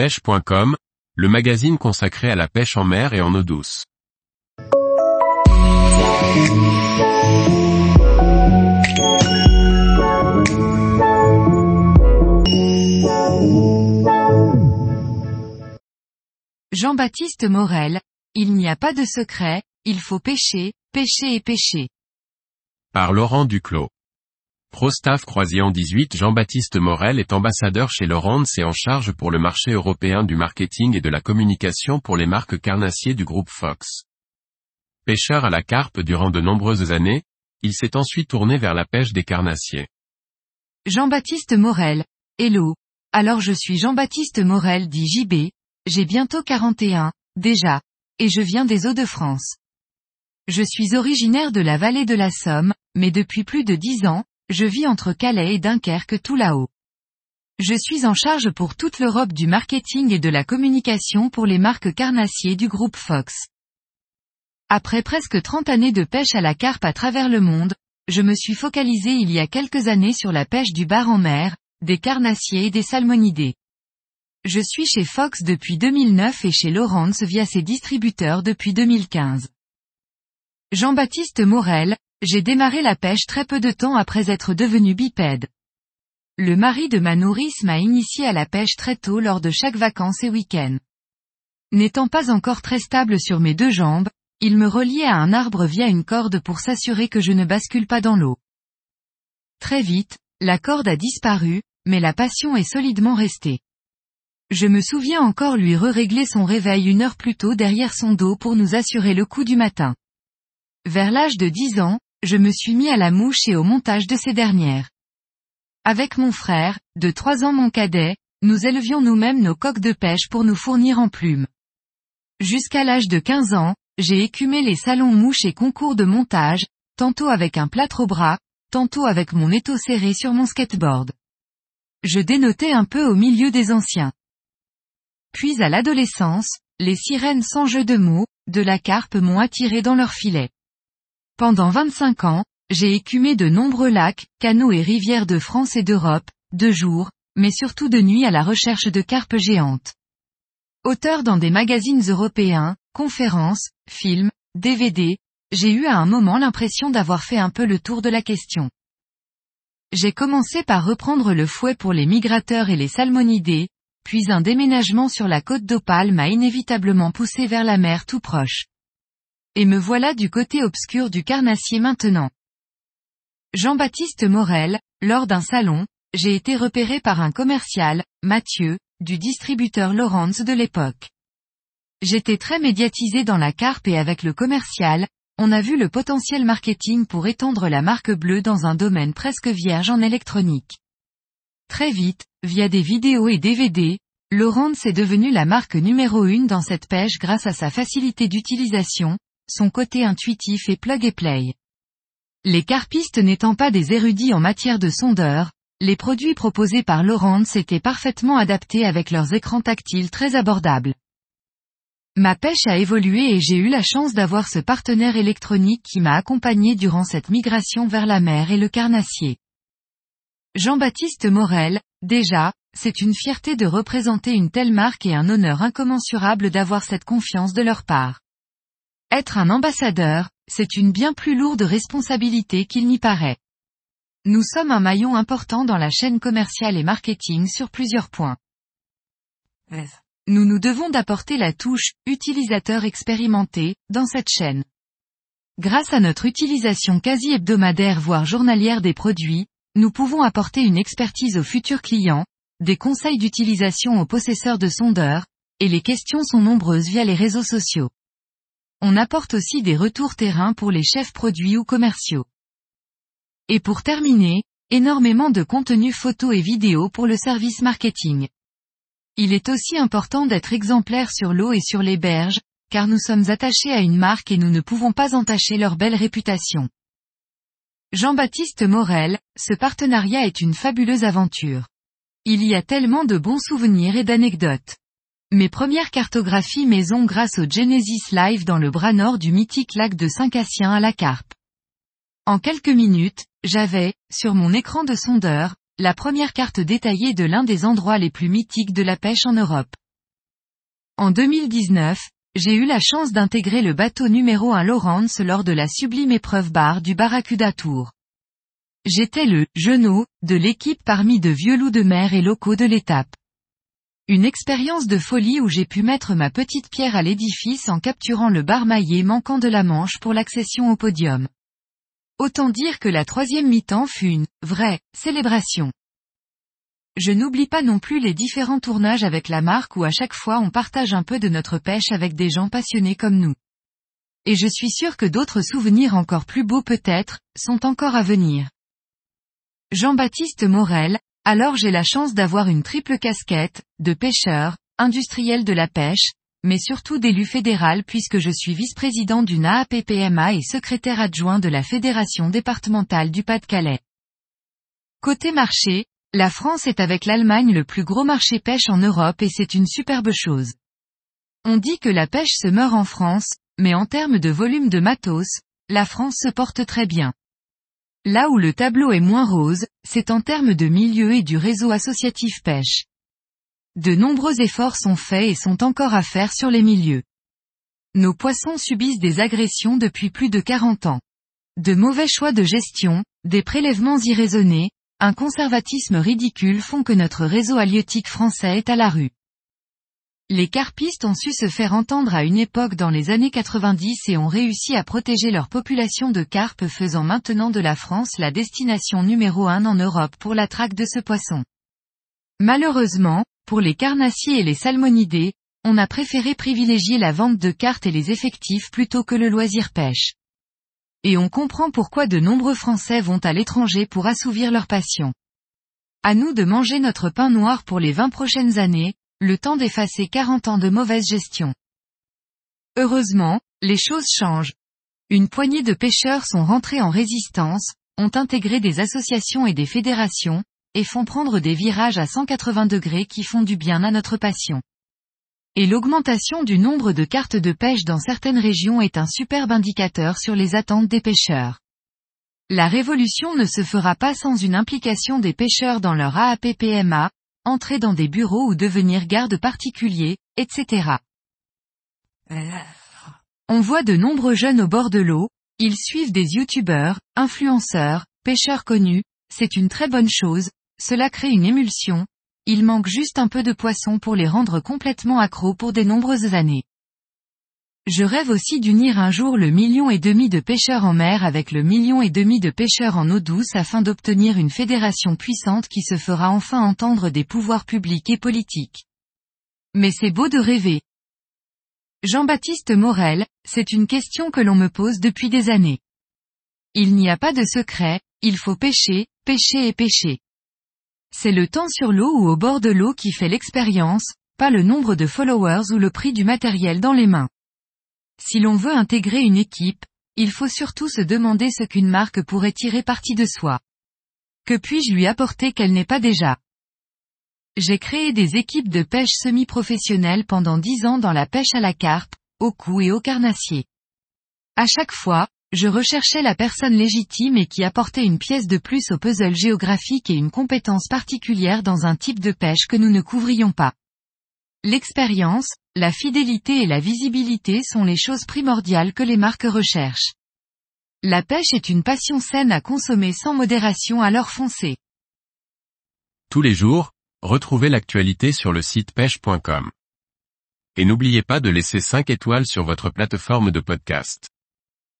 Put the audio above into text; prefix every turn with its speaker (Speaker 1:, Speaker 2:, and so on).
Speaker 1: pêche.com, le magazine consacré à la pêche en mer et en eau douce.
Speaker 2: Jean-Baptiste Morel, il n'y a pas de secret, il faut pêcher, pêcher et pêcher.
Speaker 1: Par Laurent Duclos. Prostaff Croisillon 18 Jean-Baptiste Morel est ambassadeur chez Laurence et en charge pour le marché européen du marketing et de la communication pour les marques carnassiers du groupe Fox. Pêcheur à la carpe durant de nombreuses années, il s'est ensuite tourné vers la pêche des carnassiers.
Speaker 2: Jean-Baptiste Morel. Hello. Alors je suis Jean-Baptiste Morel dit JB, j'ai bientôt 41, déjà, et je viens des Hauts-de-France. Je suis originaire de la vallée de la Somme, mais depuis plus de dix ans, je vis entre Calais et Dunkerque tout là-haut. Je suis en charge pour toute l'Europe du marketing et de la communication pour les marques carnassiers du groupe Fox. Après presque 30 années de pêche à la carpe à travers le monde, je me suis focalisé il y a quelques années sur la pêche du bar en mer, des carnassiers et des salmonidés. Je suis chez Fox depuis 2009 et chez Lawrence via ses distributeurs depuis 2015. Jean-Baptiste Morel, j'ai démarré la pêche très peu de temps après être devenu bipède. Le mari de ma nourrice m'a initié à la pêche très tôt lors de chaque vacances et week-end. N'étant pas encore très stable sur mes deux jambes, il me reliait à un arbre via une corde pour s'assurer que je ne bascule pas dans l'eau. Très vite, la corde a disparu, mais la passion est solidement restée. Je me souviens encore lui re-régler son réveil une heure plus tôt derrière son dos pour nous assurer le coup du matin. Vers l'âge de 10 ans, je me suis mis à la mouche et au montage de ces dernières. Avec mon frère, de 3 ans mon cadet, nous élevions nous-mêmes nos coques de pêche pour nous fournir en plumes. Jusqu'à l'âge de 15 ans, j'ai écumé les salons mouches et concours de montage, tantôt avec un plâtre au bras, tantôt avec mon étau serré sur mon skateboard. Je dénotais un peu au milieu des anciens. Puis à l'adolescence, les sirènes sans jeu de mots, de la carpe m'ont attiré dans leur filet. Pendant 25 ans, j'ai écumé de nombreux lacs, canaux et rivières de France et d'Europe, de jour, mais surtout de nuit à la recherche de carpes géantes. Auteur dans des magazines européens, conférences, films, DVD, j'ai eu à un moment l'impression d'avoir fait un peu le tour de la question. J'ai commencé par reprendre le fouet pour les migrateurs et les salmonidés, puis un déménagement sur la côte d'Opale m'a inévitablement poussé vers la mer tout proche. Et me voilà du côté obscur du carnassier maintenant. Jean-Baptiste Morel, lors d'un salon, j'ai été repéré par un commercial, Mathieu, du distributeur Lawrence de l'époque. J'étais très médiatisé dans la carpe et avec le commercial, on a vu le potentiel marketing pour étendre la marque bleue dans un domaine presque vierge en électronique. Très vite, via des vidéos et DVD, Lawrence est devenu la marque numéro une dans cette pêche grâce à sa facilité d'utilisation, son côté intuitif et plug and play. Les carpistes n'étant pas des érudits en matière de sondeur, les produits proposés par Lawrence étaient parfaitement adaptés avec leurs écrans tactiles très abordables. Ma pêche a évolué et j'ai eu la chance d'avoir ce partenaire électronique qui m'a accompagné durant cette migration vers la mer et le carnassier. Jean-Baptiste Morel, déjà, c'est une fierté de représenter une telle marque et un honneur incommensurable d'avoir cette confiance de leur part. Être un ambassadeur, c'est une bien plus lourde responsabilité qu'il n'y paraît. Nous sommes un maillon important dans la chaîne commerciale et marketing sur plusieurs points. Nous nous devons d'apporter la touche utilisateur expérimenté dans cette chaîne. Grâce à notre utilisation quasi hebdomadaire voire journalière des produits, nous pouvons apporter une expertise aux futurs clients, des conseils d'utilisation aux possesseurs de sondeurs, et les questions sont nombreuses via les réseaux sociaux. On apporte aussi des retours terrain pour les chefs produits ou commerciaux. Et pour terminer, énormément de contenu photo et vidéo pour le service marketing. Il est aussi important d'être exemplaire sur l'eau et sur les berges, car nous sommes attachés à une marque et nous ne pouvons pas entacher leur belle réputation. Jean-Baptiste Morel, ce partenariat est une fabuleuse aventure. Il y a tellement de bons souvenirs et d'anecdotes. Mes premières cartographies maison grâce au Genesis Live dans le bras nord du mythique lac de Saint-Cassien à la Carpe. En quelques minutes, j'avais, sur mon écran de sondeur, la première carte détaillée de l'un des endroits les plus mythiques de la pêche en Europe. En 2019, j'ai eu la chance d'intégrer le bateau numéro 1 Lawrence lors de la sublime épreuve bar du Barracuda Tour. J'étais le genou de l'équipe parmi de vieux loups de mer et locaux de l'étape. Une expérience de folie où j'ai pu mettre ma petite pierre à l'édifice en capturant le bar maillé manquant de la manche pour l'accession au podium. Autant dire que la troisième mi-temps fut une vraie célébration. Je n'oublie pas non plus les différents tournages avec la marque où à chaque fois on partage un peu de notre pêche avec des gens passionnés comme nous. Et je suis sûr que d'autres souvenirs encore plus beaux peut-être, sont encore à venir. Jean-Baptiste Morel, alors j'ai la chance d'avoir une triple casquette, de pêcheur, industriel de la pêche, mais surtout d'élu fédéral puisque je suis vice-président d'une AAPPMA et secrétaire adjoint de la Fédération départementale du Pas-de-Calais. Côté marché, la France est avec l'Allemagne le plus gros marché pêche en Europe et c'est une superbe chose. On dit que la pêche se meurt en France, mais en termes de volume de matos, la France se porte très bien. Là où le tableau est moins rose, c'est en termes de milieu et du réseau associatif pêche. De nombreux efforts sont faits et sont encore à faire sur les milieux. Nos poissons subissent des agressions depuis plus de 40 ans. De mauvais choix de gestion, des prélèvements irraisonnés, un conservatisme ridicule font que notre réseau halieutique français est à la rue. Les carpistes ont su se faire entendre à une époque dans les années 90 et ont réussi à protéger leur population de carpes faisant maintenant de la France la destination numéro un en Europe pour la traque de ce poisson. Malheureusement, pour les carnassiers et les salmonidés, on a préféré privilégier la vente de cartes et les effectifs plutôt que le loisir pêche. Et on comprend pourquoi de nombreux Français vont à l'étranger pour assouvir leur passion. À nous de manger notre pain noir pour les 20 prochaines années, le temps d'effacer 40 ans de mauvaise gestion. Heureusement, les choses changent. Une poignée de pêcheurs sont rentrés en résistance, ont intégré des associations et des fédérations, et font prendre des virages à 180 degrés qui font du bien à notre passion. Et l'augmentation du nombre de cartes de pêche dans certaines régions est un superbe indicateur sur les attentes des pêcheurs. La révolution ne se fera pas sans une implication des pêcheurs dans leur AAPPMA, entrer dans des bureaux ou devenir garde particulier, etc. On voit de nombreux jeunes au bord de l'eau, ils suivent des youtubeurs, influenceurs, pêcheurs connus, c'est une très bonne chose, cela crée une émulsion, il manque juste un peu de poissons pour les rendre complètement accros pour des nombreuses années. Je rêve aussi d'unir un jour le million et demi de pêcheurs en mer avec le million et demi de pêcheurs en eau douce afin d'obtenir une fédération puissante qui se fera enfin entendre des pouvoirs publics et politiques. Mais c'est beau de rêver. Jean-Baptiste Morel, c'est une question que l'on me pose depuis des années. Il n'y a pas de secret, il faut pêcher, pêcher et pêcher. C'est le temps sur l'eau ou au bord de l'eau qui fait l'expérience, pas le nombre de followers ou le prix du matériel dans les mains. Si l'on veut intégrer une équipe, il faut surtout se demander ce qu'une marque pourrait tirer parti de soi. Que puis-je lui apporter qu'elle n'est pas déjà? J'ai créé des équipes de pêche semi-professionnelles pendant dix ans dans la pêche à la carpe, au cou et au carnassier. À chaque fois, je recherchais la personne légitime et qui apportait une pièce de plus au puzzle géographique et une compétence particulière dans un type de pêche que nous ne couvrions pas. L'expérience, la fidélité et la visibilité sont les choses primordiales que les marques recherchent. La pêche est une passion saine à consommer sans modération à leur foncer.
Speaker 1: Tous les jours, retrouvez l'actualité sur le site pêche.com. Et n'oubliez pas de laisser 5 étoiles sur votre plateforme de podcast.